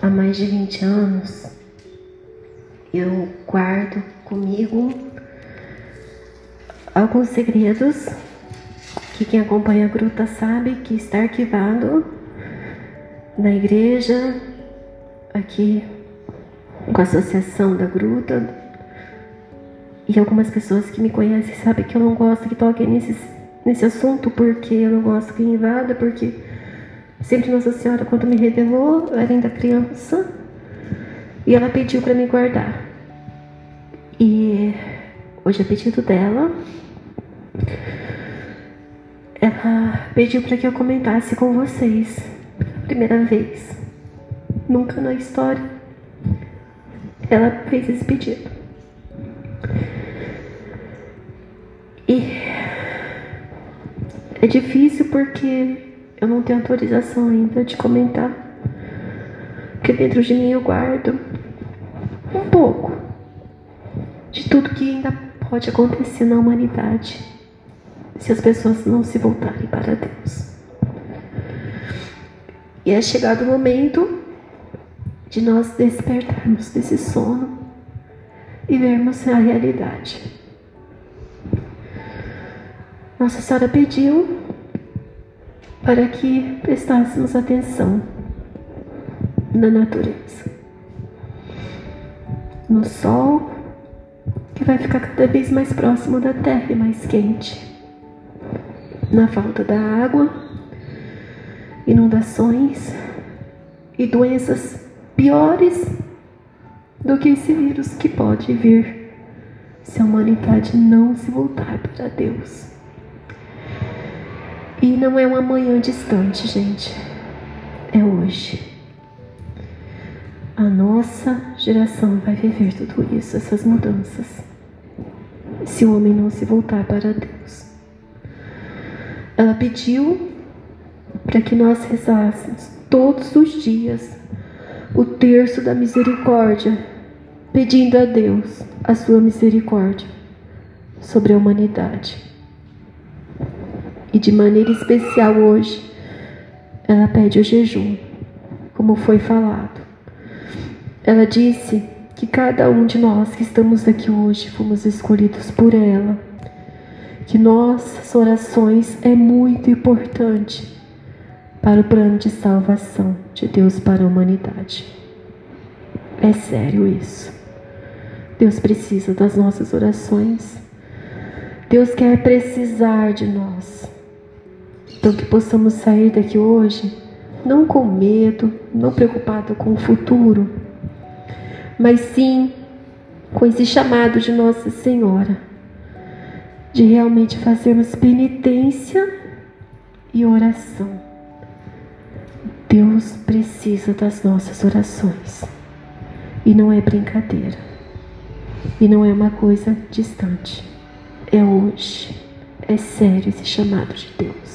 há mais de 20 anos, eu guardo comigo alguns segredos que quem acompanha a gruta sabe que está arquivado na igreja, aqui com a associação da gruta. E algumas pessoas que me conhecem sabem que eu não gosto que toquem nesse, nesse assunto, porque eu não gosto que invada, porque sempre Nossa Senhora, quando me revelou, eu era ainda criança, e ela pediu para me guardar. E hoje é pedido dela. Ela pediu para que eu comentasse com vocês pela primeira vez. Nunca na história ela fez esse pedido. E é difícil porque eu não tenho autorização ainda de comentar. Porque dentro de mim eu guardo um pouco de tudo que ainda pode acontecer na humanidade se as pessoas não se voltarem para Deus. E é chegado o momento de nós despertarmos desse sono e vermos a realidade. Nossa Senhora pediu para que prestássemos atenção na natureza, no sol que vai ficar cada vez mais próximo da terra e mais quente, na falta da água, inundações e doenças piores do que esse vírus que pode vir se a humanidade não se voltar para Deus. E não é um amanhã distante, gente. É hoje. A nossa geração vai viver tudo isso, essas mudanças. Se o homem não se voltar para Deus. Ela pediu para que nós rezássemos todos os dias o terço da misericórdia, pedindo a Deus a sua misericórdia sobre a humanidade. E de maneira especial hoje, ela pede o jejum, como foi falado. Ela disse que cada um de nós que estamos aqui hoje fomos escolhidos por ela, que nossas orações é muito importante para o plano de salvação de Deus para a humanidade. É sério isso. Deus precisa das nossas orações. Deus quer precisar de nós. Então que possamos sair daqui hoje não com medo, não preocupado com o futuro, mas sim com esse chamado de Nossa Senhora de realmente fazermos penitência e oração. Deus precisa das nossas orações. E não é brincadeira. E não é uma coisa distante. É hoje. É sério esse chamado de Deus.